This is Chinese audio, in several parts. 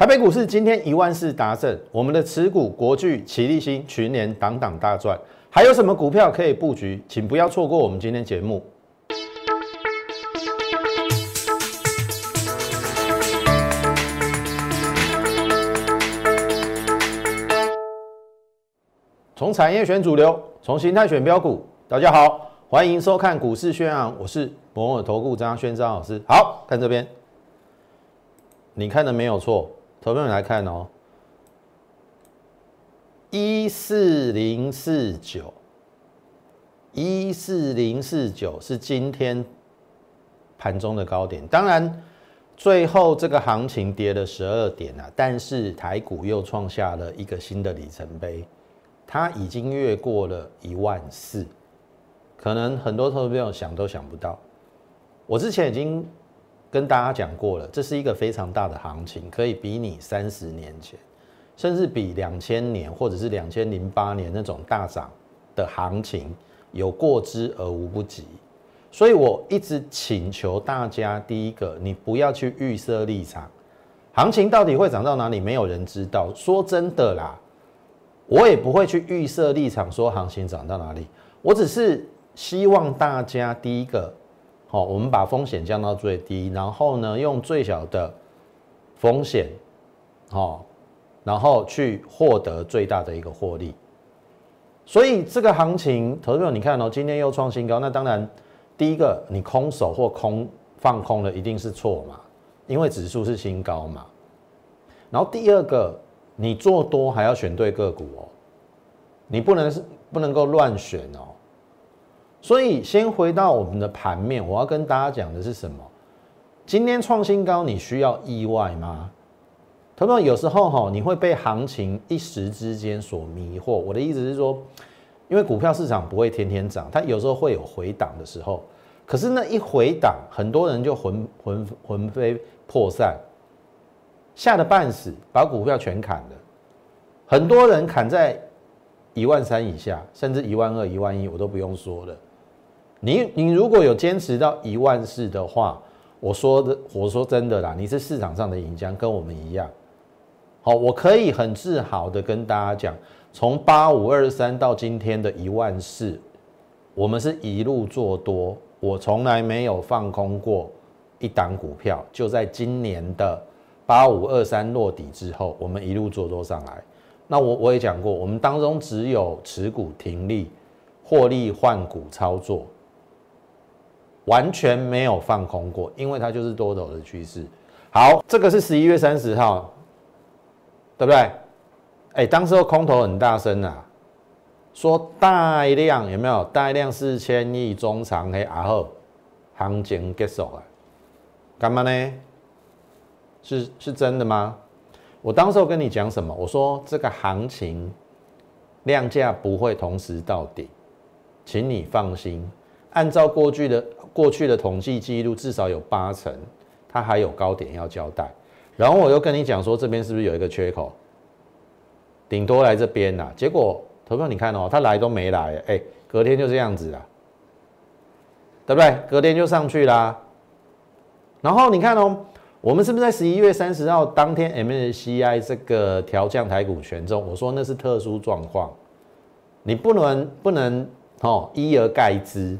台北股市今天一万四达阵，我们的持股国巨、奇力新、群联档档大赚，还有什么股票可以布局？请不要错过我们今天节目。从产业选主流，从形态选标股。大家好，欢迎收看股市宣扬，我是摩尔投顾张轩张老师。好看这边，你看的没有错。投票来看哦，一四零四九，一四零四九是今天盘中的高点。当然，最后这个行情跌了十二点啊，但是台股又创下了一个新的里程碑，它已经越过了一万四，可能很多投票想都想不到。我之前已经。跟大家讲过了，这是一个非常大的行情，可以比你三十年前，甚至比两千年或者是两千零八年那种大涨的行情有过之而无不及。所以我一直请求大家，第一个，你不要去预设立场，行情到底会涨到哪里，没有人知道。说真的啦，我也不会去预设立场说行情涨到哪里，我只是希望大家第一个。好，我们把风险降到最低，然后呢，用最小的风险，好，然后去获得最大的一个获利。所以这个行情，投资者你看哦，今天又创新高，那当然第一个你空手或空放空的一定是错嘛，因为指数是新高嘛。然后第二个，你做多还要选对个股哦，你不能是不能够乱选哦。所以，先回到我们的盘面，我要跟大家讲的是什么？今天创新高，你需要意外吗？同学们，有时候哈，你会被行情一时之间所迷惑。我的意思是说，因为股票市场不会天天涨，它有时候会有回档的时候。可是那一回档，很多人就魂魂魂飞魄散，吓得半死，把股票全砍了。很多人砍在一万三以下，甚至一万二、一万一，我都不用说了。你你如果有坚持到一万四的话，我说的我说真的啦，你是市场上的赢家，跟我们一样。好，我可以很自豪的跟大家讲，从八五二三到今天的一万四，我们是一路做多，我从来没有放空过一档股票。就在今年的八五二三落底之后，我们一路做多上来。那我我也讲过，我们当中只有持股停利、获利换股操作。完全没有放空过，因为它就是多头的趋势。好，这个是十一月三十号，对不对？哎，当时候空头很大声啊，说大量有没有大量四千亿中长黑，然后行情结束了，干嘛呢？是是真的吗？我当时候跟你讲什么？我说这个行情量价不会同时到底，请你放心。按照过去的过去的统计记录，至少有八成，它还有高点要交代。然后我又跟你讲说，这边是不是有一个缺口？顶多来这边呐。结果投票你看哦，它来都没来，哎，隔天就这样子啊，对不对？隔天就上去啦。然后你看哦，我们是不是在十一月三十号当天 MSCI 这个调降台股权重？我说那是特殊状况，你不能不能哦一而概之。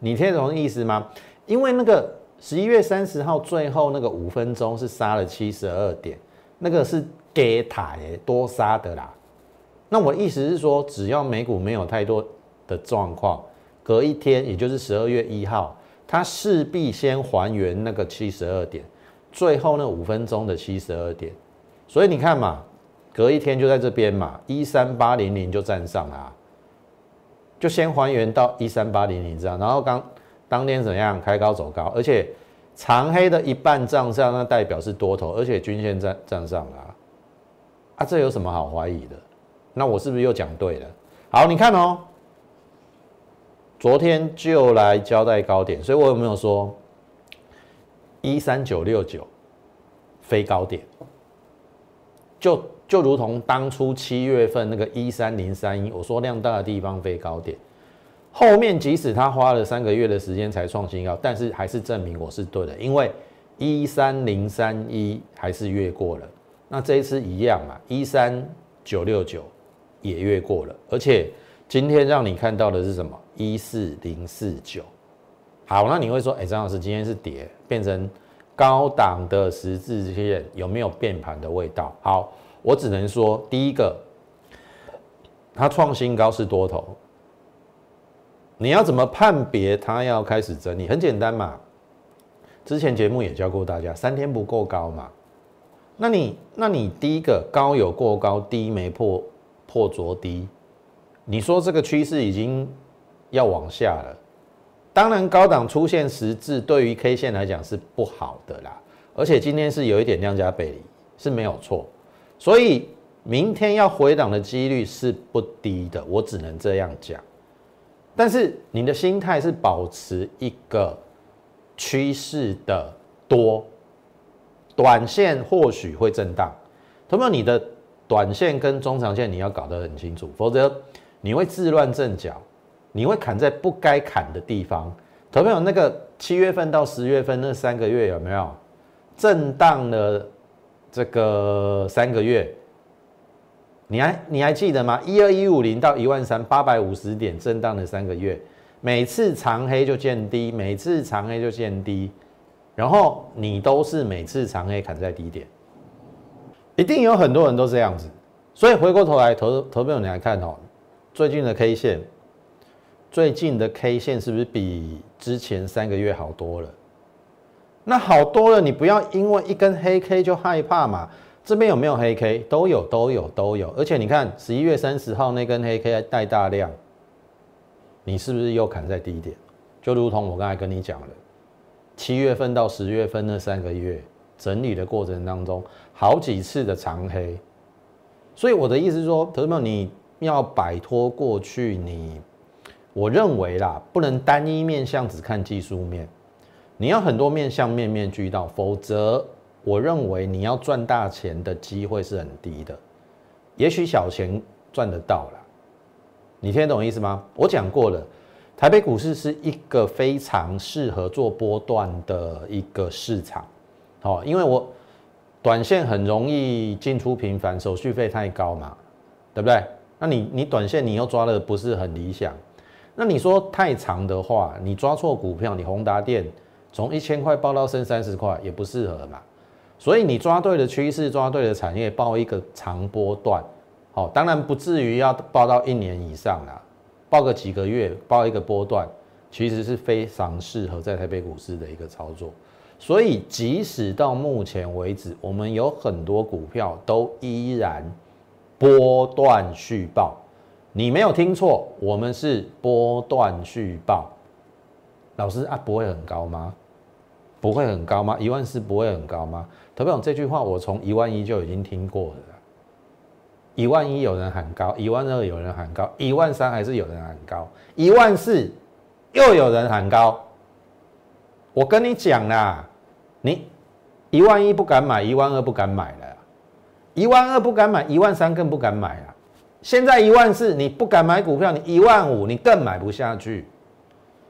你听得懂意思吗？因为那个十一月三十号最后那个五分钟是杀了七十二点，那个是给台多杀的啦。那我意思是说，只要美股没有太多的状况，隔一天，也就是十二月一号，它势必先还原那个七十二点，最后那五分钟的七十二点。所以你看嘛，隔一天就在这边嘛，一三八零零就站上了。就先还原到一三八零零这样，然后刚当天怎样开高走高，而且长黑的一半站上，那代表是多头，而且均线站站上了啊，这有什么好怀疑的？那我是不是又讲对了？好，你看哦，昨天就来交代高点，所以我有没有说一三九六九非高点？就。就如同当初七月份那个一三零三一，我说量大的地方飞高点，后面即使他花了三个月的时间才创新高，但是还是证明我是对的，因为一三零三一还是越过了，那这一次一样嘛，一三九六九也越过了，而且今天让你看到的是什么？一四零四九。好，那你会说，哎，张老师今天是跌，变成高档的十字线，有没有变盘的味道？好，我只能说，第一个，它创新高是多头。你要怎么判别它要开始整理？很简单嘛，之前节目也教过大家，三天不够高嘛。那你那你第一个高有过高，低没破破着低，你说这个趋势已经要往下了。当然高档出现十字，对于 K 线来讲是不好的啦。而且今天是有一点量价背离，是没有错。所以明天要回档的几率是不低的，我只能这样讲。但是你的心态是保持一个趋势的多，短线或许会震荡，同没有？你的短线跟中长线你要搞得很清楚，否则你会自乱阵脚，你会砍在不该砍的地方。投票？那个七月份到十月份那三个月有没有震荡了？这个三个月？你还你还记得吗？一二一五零到一万三八百五十点震荡的三个月，每次长黑就见低，每次长黑就见低，然后你都是每次长黑砍在低点，一定有很多人都这样子。所以回过头来投投票你来看哦，最近的 K 线，最近的 K 线是不是比之前三个月好多了？那好多了，你不要因为一根黑 K 就害怕嘛。这边有没有黑 K？都有，都有，都有。而且你看，十一月三十号那根黑 K 带大量，你是不是又砍在低点？就如同我刚才跟你讲的，七月份到十月份那三个月整理的过程当中，好几次的长黑。所以我的意思是说，投资友你要摆脱过去，你我认为啦，不能单一面向只看技术面，你要很多面向面面俱到，否则。我认为你要赚大钱的机会是很低的，也许小钱赚得到了，你听得懂意思吗？我讲过了，台北股市是一个非常适合做波段的一个市场，好，因为我短线很容易进出频繁，手续费太高嘛，对不对？那你你短线你又抓的不是很理想，那你说太长的话，你抓错股票，你宏达电从一千块报到升三十块也不适合嘛。所以你抓对了趋势，抓对了产业，报一个长波段，好，当然不至于要报到一年以上啦，报个几个月，报一个波段，其实是非常适合在台北股市的一个操作。所以即使到目前为止，我们有很多股票都依然波段续报，你没有听错，我们是波段续报。老师啊，不会很高吗？不会很高吗？一万四不会很高吗？特别这句话，我从一万一就已经听过了。一万一有人喊高，一万二有人喊高，一万三还是有人喊高，一万四又有人喊高。我跟你讲啦，你一万一不敢买，一万二不敢买了，一万二不敢买，一万三更不敢买了。现在一万四你不敢买股票，你一万五你更买不下去。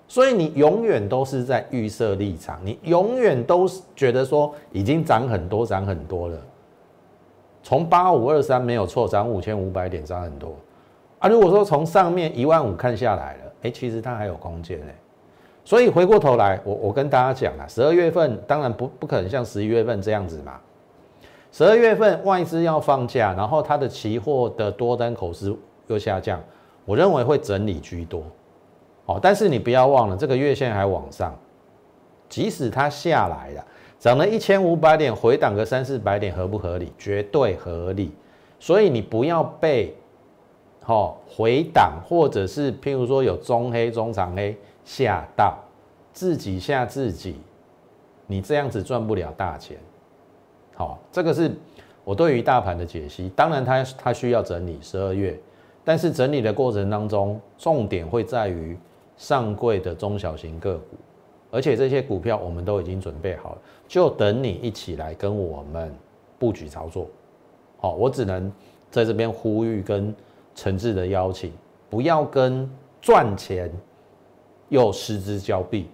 所以你永远都是在预设立场，你永远都是觉得说已经涨很多，涨很多了。从八五二三没有错，涨五千五百点，涨很多啊。如果说从上面一万五看下来了，哎，其实它还有空间哎。所以回过头来，我我跟大家讲了，十二月份当然不不可能像十一月份这样子嘛。十二月份外资要放假，然后它的期货的多单口数又下降，我认为会整理居多。哦，但是你不要忘了，这个月线还往上，即使它下来了，涨了一千五百点，回档个三四百点，合不合理？绝对合理。所以你不要被，哦回档或者是譬如说有中黑、中长黑吓到，自己吓自己，你这样子赚不了大钱。好，这个是我对于大盘的解析。当然，它它需要整理十二月，但是整理的过程当中，重点会在于。上柜的中小型个股，而且这些股票我们都已经准备好了，就等你一起来跟我们布局操作。好，我只能在这边呼吁跟诚挚的邀请，不要跟赚钱又失之交臂。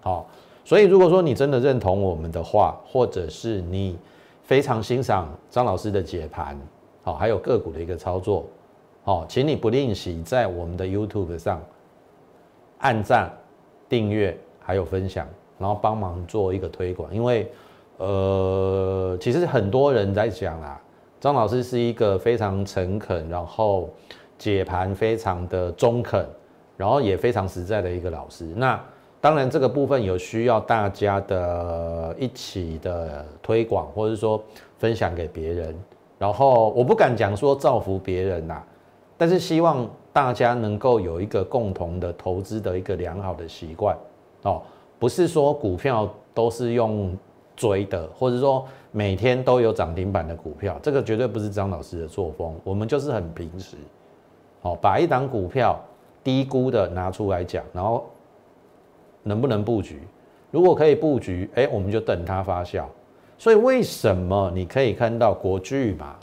好，所以如果说你真的认同我们的话，或者是你非常欣赏张老师的解盘，好，还有个股的一个操作，好，请你不吝惜在我们的 YouTube 上按赞、订阅还有分享，然后帮忙做一个推广，因为呃，其实很多人在讲啊，张老师是一个非常诚恳，然后解盘非常的中肯，然后也非常实在的一个老师，那。当然，这个部分有需要大家的一起的推广，或者说分享给别人。然后我不敢讲说造福别人呐，但是希望大家能够有一个共同的投资的一个良好的习惯哦，不是说股票都是用追的，或者说每天都有涨停板的股票，这个绝对不是张老师的作风。我们就是很平时，哦，把一档股票低估的拿出来讲，然后。能不能布局？如果可以布局，哎，我们就等它发酵。所以为什么你可以看到国巨嘛？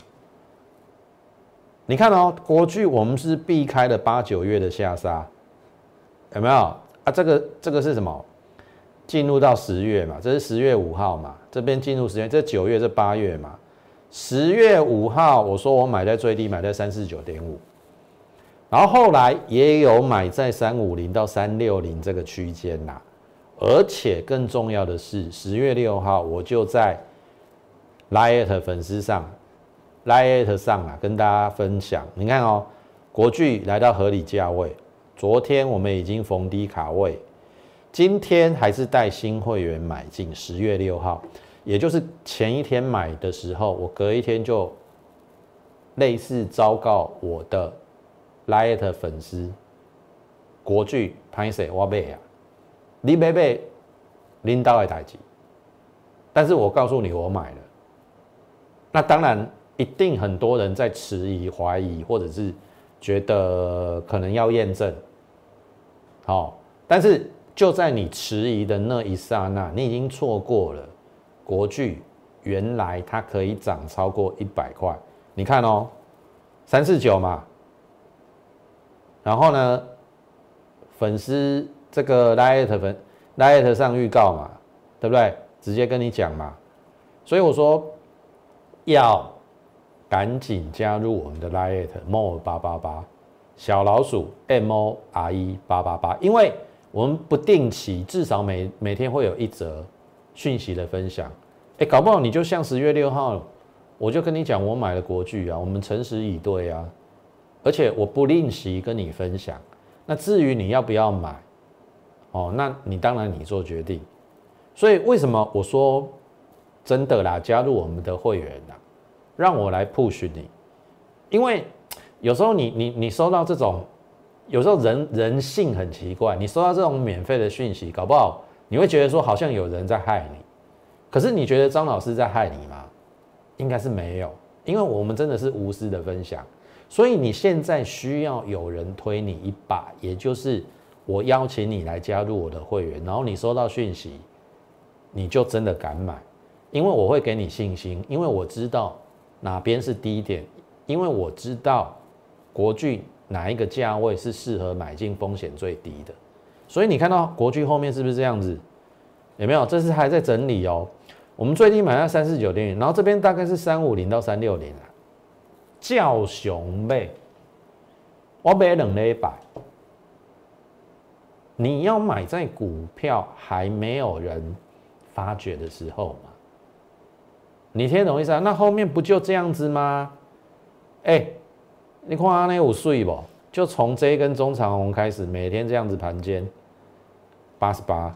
你看哦，国巨我们是避开了八九月的下杀，有没有啊？这个这个是什么？进入到十月嘛，这是十月五号嘛，这边进入十月，这九月这八月嘛。十月五号我说我买在最低，买在三四九点五。然后后来也有买在三五零到三六零这个区间呐，而且更重要的是，十月六号我就在 Lite 粉丝上，Lite 上啊跟大家分享，你看哦，国巨来到合理价位，昨天我们已经逢低卡位，今天还是带新会员买进，十月六号，也就是前一天买的时候，我隔一天就类似昭告我的。Light 粉丝，国巨潘 Sir 我买啊，你买买领导的代志，但是我告诉你我买了，那当然一定很多人在迟疑、怀疑，或者是觉得可能要验证，好，但是就在你迟疑的那一刹那，你已经错过了国巨原来它可以涨超过一百块，你看哦，三四九嘛。然后呢，粉丝这个 liet 粉 liet 上预告嘛，对不对？直接跟你讲嘛。所以我说要赶紧加入我们的 liet more 八八八小老鼠 m o r e 八八八，因为我们不定期，至少每每天会有一则讯息的分享。哎，搞不好你就像十月六号，我就跟你讲，我买了国剧啊，我们诚实以对啊。而且我不吝惜跟你分享。那至于你要不要买，哦，那你当然你做决定。所以为什么我说真的啦？加入我们的会员啦，让我来 push 你。因为有时候你你你收到这种，有时候人人性很奇怪，你收到这种免费的讯息，搞不好你会觉得说好像有人在害你。可是你觉得张老师在害你吗？应该是没有，因为我们真的是无私的分享。所以你现在需要有人推你一把，也就是我邀请你来加入我的会员，然后你收到讯息，你就真的敢买，因为我会给你信心，因为我知道哪边是低点，因为我知道国巨哪一个价位是适合买进风险最低的，所以你看到国巨后面是不是这样子？有没有？这是还在整理哦。我们最低买在三四九点然后这边大概是三五零到三六零啊。叫熊妹，我买两礼拜。你要买在股票还没有人发觉的时候嘛？你听懂意思啊？那后面不就这样子吗？哎，你看那有税不？就从这一根中长红开始，每天这样子盘间八十八，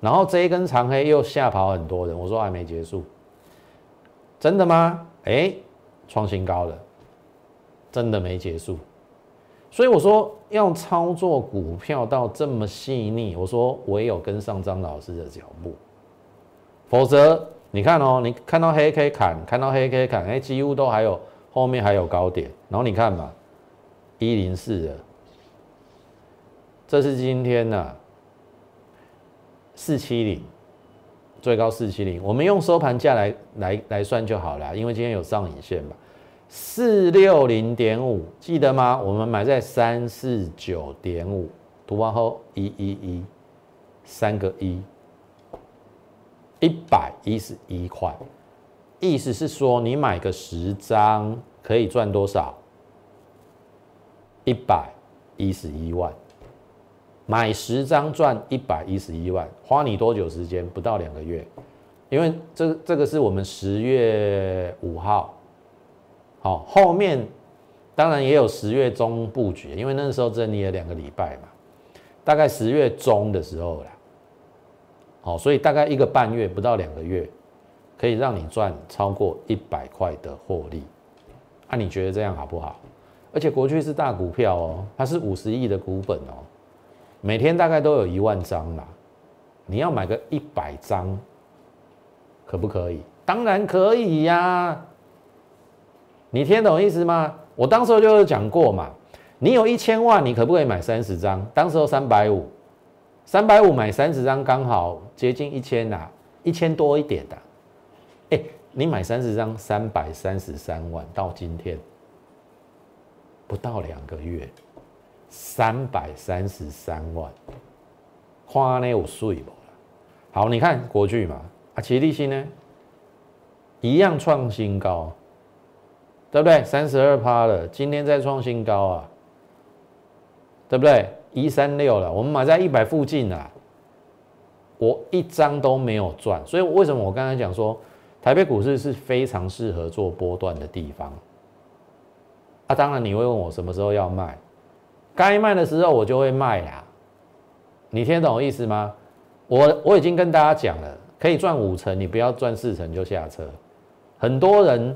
然后这一根长黑又吓跑很多人。我说还没结束，真的吗？哎。创新高了，真的没结束，所以我说要操作股票到这么细腻，我说唯有跟上张老师的脚步，否则你看哦，你看到黑 K 砍，看到黑 K 砍，哎，几乎都还有后面还有高点，然后你看嘛，一零四的，这是今天呢四七零。最高四七零，我们用收盘价来来来算就好了，因为今天有上影线嘛，四六零点五，记得吗？我们买在三四九点五，图完后一一一，三个一，一百一十一块，意思是说，你买个十张可以赚多少？一百一十一万。买十张赚一百一十一万，花你多久时间？不到两个月。因为这这个是我们十月五号，好，后面当然也有十月中布局，因为那时候整理了两个礼拜嘛，大概十月中的时候啦，好，所以大概一个半月不到两个月，可以让你赚超过一百块的获利，那你觉得这样好不好？而且国巨是大股票哦，它是五十亿的股本哦，每天大概都有一万张啦，你要买个一百张。可不可以？当然可以呀！你听懂意思吗？我当时候就有讲过嘛，你有一千万，你可不可以买三十张？当时候三百五，三百五买三十张，刚好接近一千呐，一千多一点的。哎，你买三十张，三百三十三万，到今天不到两个月，三百三十三万，花呢有税不？好，你看国剧嘛。啊，齐力新呢，一样创新高，对不对？三十二趴了，今天再创新高啊，对不对？一三六了，我们买在一百附近啊，我一张都没有赚，所以为什么我刚才讲说，台北股市是非常适合做波段的地方？啊，当然你会问我什么时候要卖，该卖的时候我就会卖啦，你听懂我意思吗？我我已经跟大家讲了。可以赚五成，你不要赚四成就下车。很多人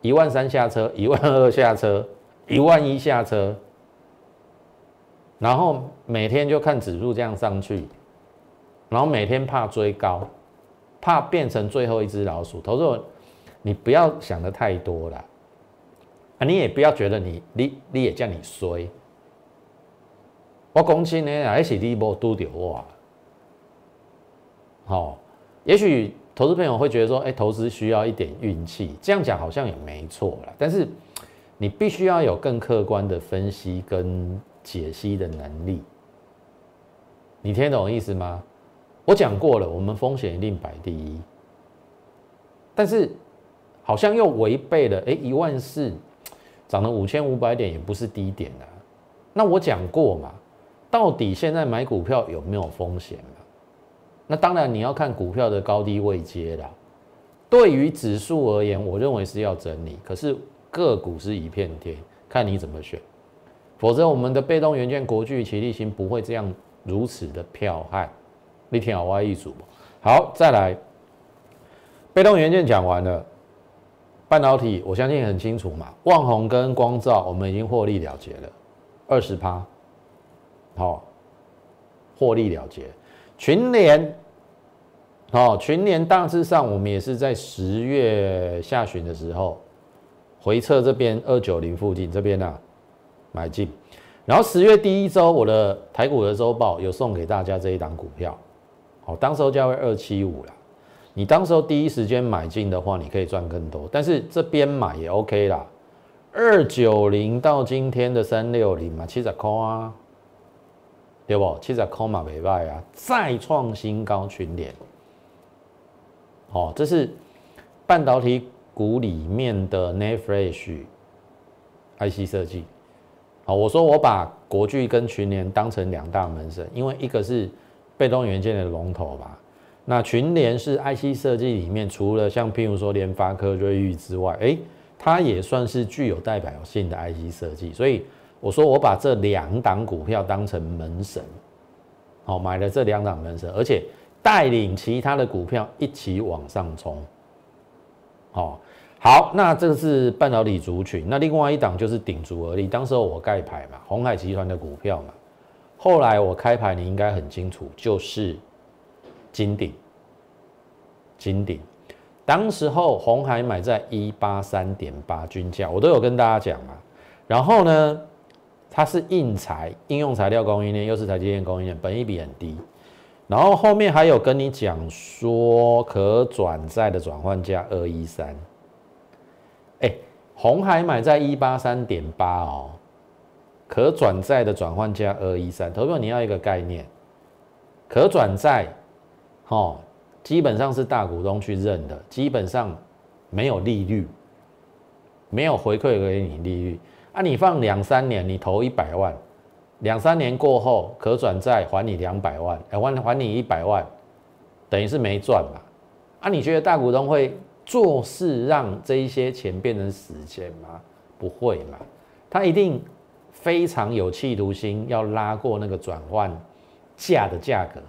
一万三下车，一万二下车，一万一下车，然后每天就看指数这样上去，然后每天怕追高，怕变成最后一只老鼠。投资人，你不要想的太多了啊！你也不要觉得你你你也叫你衰。我讲真的，还是你无拄到我，好。也许投资朋友会觉得说，哎，投资需要一点运气，这样讲好像也没错了。但是你必须要有更客观的分析跟解析的能力。你听懂意思吗？我讲过了，我们风险一定摆第一。但是好像又违背了，哎，一万四涨了五千五百点也不是低点啊。那我讲过嘛，到底现在买股票有没有风险？那当然，你要看股票的高低位阶啦。对于指数而言，我认为是要整理。可是个股是一片天，看你怎么选。否则，我们的被动元件国巨、齐力新不会这样如此的彪悍。你听好，我一组。好，再来，被动元件讲完了，半导体我相信很清楚嘛。旺宏跟光照，我们已经获利了结了，二十趴。好，获利了结。群联，哦，群联大致上我们也是在十月下旬的时候回撤这边二九零附近这边呢买进，然后十月第一周我的台股的周报有送给大家这一档股票，好，当时候价位二七五了，你当时候第一时间买进的话，你可以赚更多，但是这边买也 OK 啦，二九零到今天的三六零嘛，七十块啊。对不？七十空嘛没败啊，再创新高群联。哦，这是半导体股里面的 n e Flash IC 设计。好，我说我把国巨跟群联当成两大门神，因为一个是被动元件的龙头吧。那群联是 IC 设计里面除了像譬如说联发科、瑞昱之外，哎，它也算是具有代表性的 IC 设计，所以。我说我把这两档股票当成门神，好买了这两档门神，而且带领其他的股票一起往上冲。好，好，那这个是半导体族群，那另外一档就是顶足而立。当时候我盖牌嘛，红海集团的股票嘛。后来我开牌，你应该很清楚，就是金鼎，金鼎。当时候红海买在一八三点八均价，我都有跟大家讲嘛。然后呢？它是硬材应用材料供应链，又是台积电供应链，本益比很低。然后后面还有跟你讲说可转债的转换价二一三，红海买在一八三点八哦，可转债的转换价二一三。投票你要一个概念，可转债，哦，基本上是大股东去认的，基本上没有利率，没有回馈给你利率啊！你放两三年，你投一百万，两三年过后可转债还你两百万，哎，还还你一百万，等于是没赚嘛？啊，你觉得大股东会做事让这一些钱变成死钱吗？不会嘛？他一定非常有企图心，要拉过那个转换价的价格，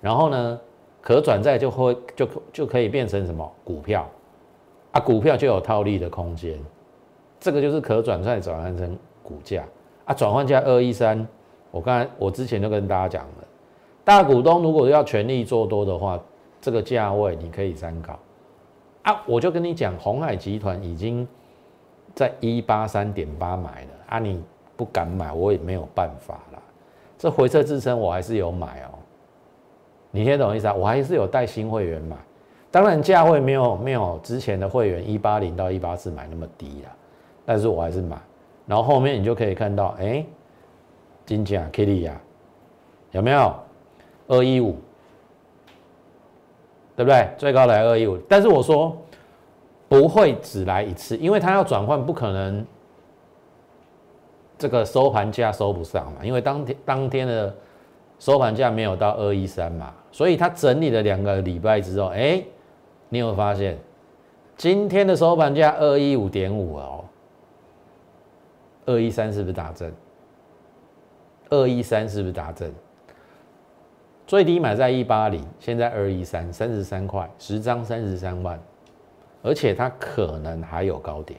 然后呢？可转债就会就就可以变成什么股票啊？股票就有套利的空间，这个就是可转债转换成股价啊。转换价二一三，我刚才我之前就跟大家讲了，大股东如果要全力做多的话，这个价位你可以参考啊。我就跟你讲，红海集团已经在一八三点八买了啊，你不敢买，我也没有办法啦。这回撤支撑我还是有买哦。你听懂意思啊？我还是有带新会员买，当然价位没有没有之前的会员一八零到一八四买那么低啦，但是我还是买。然后后面你就可以看到，哎，金价 Kitty 呀，有没有二一五？对不对？最高来二一五，但是我说不会只来一次，因为它要转换，不可能这个收盘价收不上嘛，因为当天当天的。收盘价没有到二一三嘛，所以它整理了两个礼拜之后，哎，你有发现今天的收盘价二一五点五哦，二一三是不是打正？二一三是不是打正？最低买在一八零，现在二一三，三十三块，十张三十三万，而且它可能还有高点，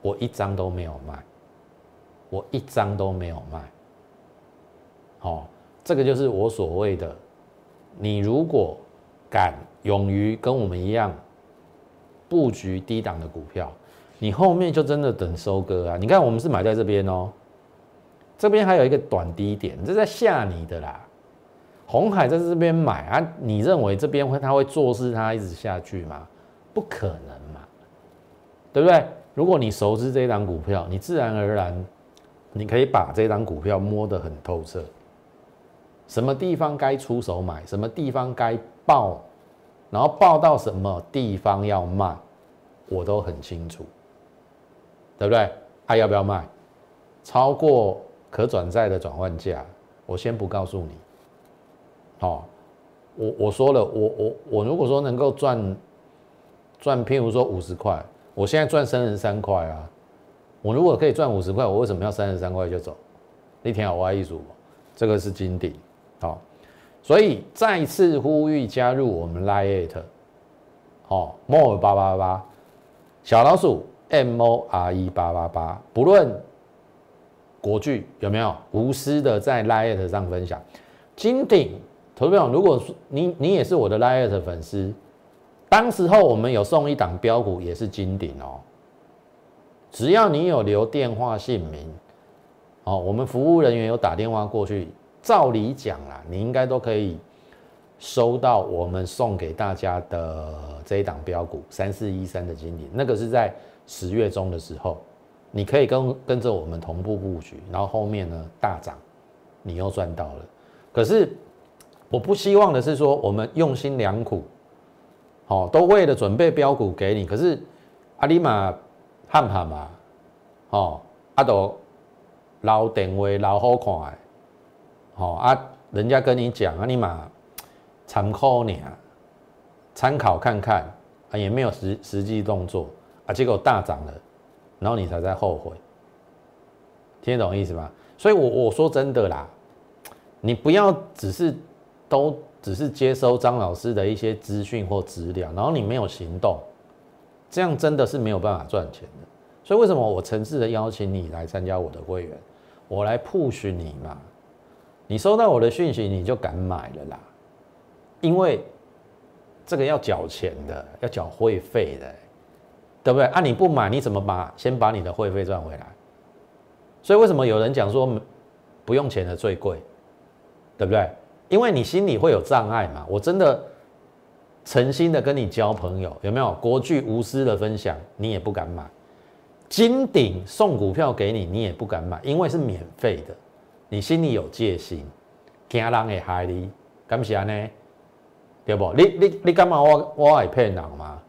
我一张都没有卖，我一张都没有卖，好。这个就是我所谓的，你如果敢勇于跟我们一样布局低档的股票，你后面就真的等收割啊！你看我们是买在这边哦，这边还有一个短低点，这在吓你的啦。红海在这边买啊，你认为这边会他会做事，他一直下去吗？不可能嘛，对不对？如果你熟知这一档股票，你自然而然你可以把这档股票摸得很透彻。什么地方该出手买，什么地方该报，然后报到什么地方要卖，我都很清楚，对不对？还要不要卖？超过可转债的转换价，我先不告诉你。好，我我说了，我我我如果说能够赚赚，譬如说五十块，我现在赚三十三块啊，我如果可以赚五十块，我为什么要三十三块就走？你听好，我一组，这个是金顶。好，所以再次呼吁加入我们 Lite，好，more 八八八，小老鼠 M O R E 八八八，不论国剧有没有无私的在 Lite 上分享。金顶投票，如果你你也是我的 Lite 粉丝，当时候我们有送一档标股，也是金鼎哦。只要你有留电话姓名，哦，我们服务人员有打电话过去。照理讲啦，你应该都可以收到我们送给大家的这一档标股三四一三的经理，那个是在十月中的时候，你可以跟跟着我们同步布局，然后后面呢大涨，你又赚到了。可是我不希望的是说，我们用心良苦，好，都为了准备标股给你，可是阿里玛汉汉嘛，哦，阿都老电话老好看。好啊，人家跟你讲啊，你嘛参考你啊，参考看看啊，也没有实实际动作啊，结果大涨了，然后你才在后悔，听得懂意思吗？所以，我我说真的啦，你不要只是都只是接收张老师的一些资讯或资料，然后你没有行动，这样真的是没有办法赚钱的。所以，为什么我诚挚的邀请你来参加我的会员，我来 push 你嘛？你收到我的讯息，你就敢买了啦，因为这个要缴钱的，要缴会费的，对不对？啊，你不买，你怎么把先把你的会费赚回来？所以为什么有人讲说不用钱的最贵，对不对？因为你心里会有障碍嘛。我真的诚心的跟你交朋友，有没有？国巨无私的分享，你也不敢买；金鼎送股票给你，你也不敢买，因为是免费的。你心里有戒心，惊人会害你，敢是安尼？对不？你你你干嘛我我会骗人吗？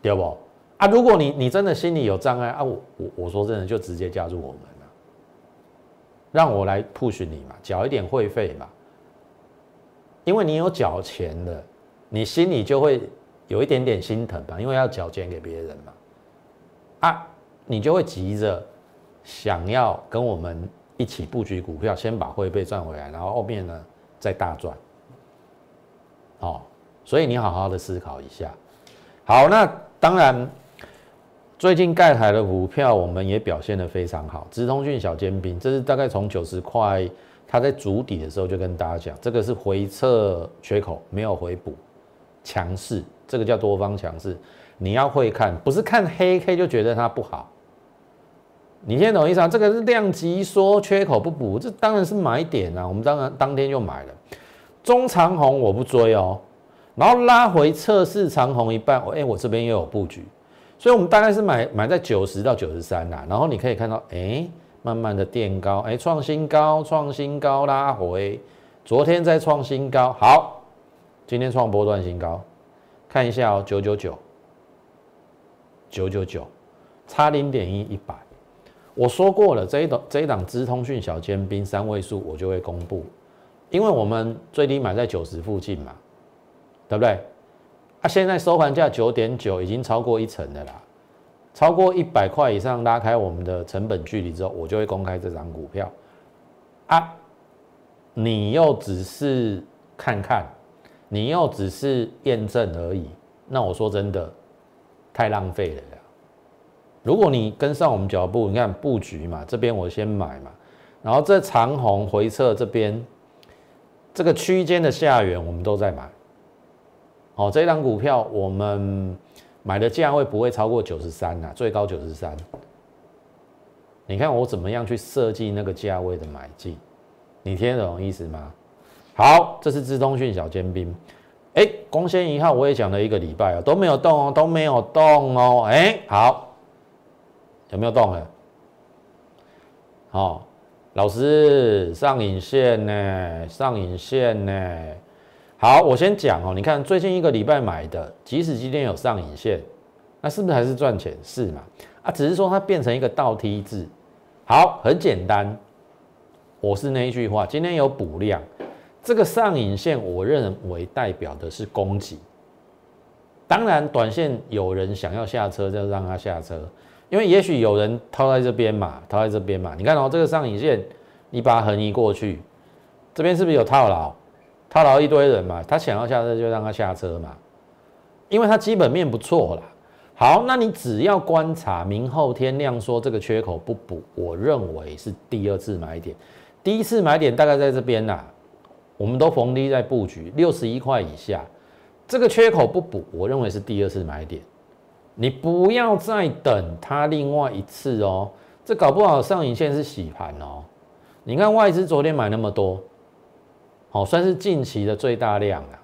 对不？啊，如果你你真的心里有障碍啊，我我我说真的就直接加入我们了，让我来 push 你嘛，缴一点会费嘛，因为你有缴钱的，你心里就会有一点点心疼吧，因为要缴钱给别人嘛，啊，你就会急着想要跟我们一起布局股票，先把会费赚回来，然后后面呢再大赚，哦，所以你好好的思考一下，好，那当然。最近盖台的股票，我们也表现得非常好。直通讯小尖兵，这是大概从九十块，它在筑底的时候就跟大家讲，这个是回撤缺口，没有回补，强势，这个叫多方强势。你要会看，不是看黑 K 就觉得它不好。你听懂意思啊？这个是量级缩，缺口不补，这当然是买点啊。我们当然当天就买了。中长红我不追哦，然后拉回测试长红一半，哎，我这边又有布局。所以，我们大概是买买在九十到九十三啦，然后你可以看到，哎，慢慢的垫高，哎，创新高，创新高，拉回，昨天再创新高，好，今天创波段新高，看一下哦，九九九，九九九，差零点一，一百。我说过了，这一档这一档资通讯小尖兵三位数，我就会公布，因为我们最低买在九十附近嘛，对不对？啊，现在收盘价九点九，已经超过一成的啦，超过一百块以上，拉开我们的成本距离之后，我就会公开这张股票。啊，你又只是看看，你又只是验证而已，那我说真的，太浪费了呀。如果你跟上我们脚步，你看布局嘛，这边我先买嘛，然后这长虹回撤这边，这个区间的下缘我们都在买。哦，这张股票我们买的价位不会超过九十三呐，最高九十三。你看我怎么样去设计那个价位的买进，你听得懂意思吗？好，这是资通讯小尖兵。哎，光纤一号我也讲了一个礼拜哦，都没有动哦，都没有动哦。哎，好，有没有动了？好，老师上影线呢？上影线呢？好，我先讲哦。你看最近一个礼拜买的，即使今天有上影线，那是不是还是赚钱？是嘛？啊，只是说它变成一个倒梯字。好，很简单。我是那一句话，今天有补量，这个上影线，我认为代表的是供给。当然，短线有人想要下车，就让他下车，因为也许有人套在这边嘛，套在这边嘛。你看哦，这个上影线，你把它横移过去，这边是不是有套牢？套牢一堆人嘛，他想要下车就让他下车嘛，因为他基本面不错啦。好，那你只要观察明后天量说这个缺口不补，我认为是第二次买点。第一次买点大概在这边啦，我们都逢低在布局六十一块以下，这个缺口不补，我认为是第二次买点。你不要再等它另外一次哦，这搞不好上影线是洗盘哦。你看外资昨天买那么多。好，算是近期的最大量啊，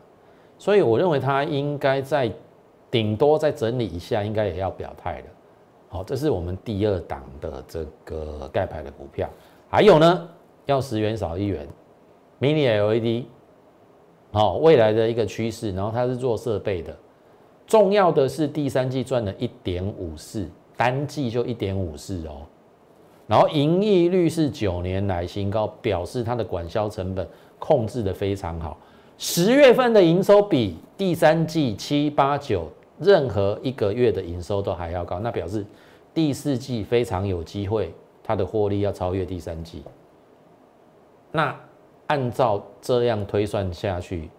所以我认为它应该在顶多再整理一下，应该也要表态了。好，这是我们第二档的这个盖牌的股票。还有呢，要十元少一元，Mini LED，好，未来的一个趋势。然后它是做设备的，重要的是第三季赚了一点五四，单季就一点五四哦。然后盈利率是九年来新高，表示它的管销成本。控制的非常好，十月份的营收比第三季七八九任何一个月的营收都还要高，那表示第四季非常有机会，它的获利要超越第三季。那按照这样推算下去，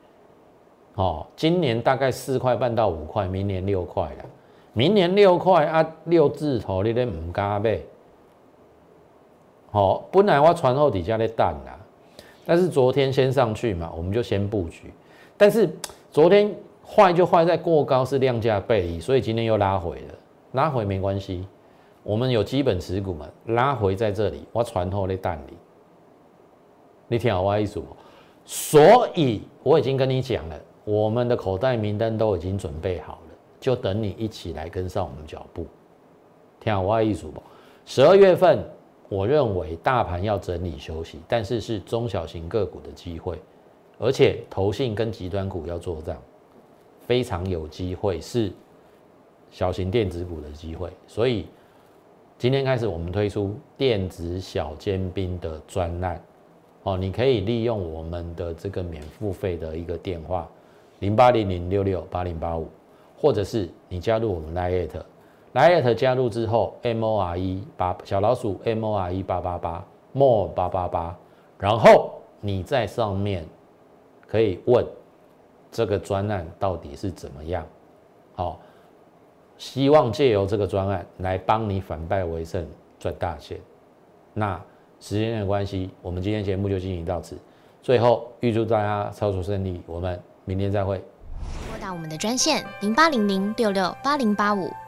哦，今年大概四块半到五块，明年六块了，明年六块啊，六字头你得唔加呗。好，本来我船后底下咧等啦。但是昨天先上去嘛，我们就先布局。但是昨天坏就坏在过高是量价背离，所以今天又拉回了。拉回没关系，我们有基本持股嘛，拉回在这里，我传后的蛋里。你听好我意思不？所以我已经跟你讲了，我们的口袋名单都已经准备好了，就等你一起来跟上我们脚步。听好我意思不？十二月份。我认为大盘要整理休息，但是是中小型个股的机会，而且投信跟极端股要做账，非常有机会是小型电子股的机会。所以今天开始，我们推出电子小尖兵的专案，哦，你可以利用我们的这个免付费的一个电话零八零零六六八零八五，或者是你加入我们 Lite Lite，Lite 加入之后，M O R E 八小老鼠 M O R E 八八八 More 八八八，然后你在上面可以问这个专案到底是怎么样，好。希望借由这个专案来帮你反败为胜，赚大钱。那时间的关系，我们今天节目就进行到此。最后预祝大家操作顺利，我们明天再会。拨打我们的专线零八零零六六八零八五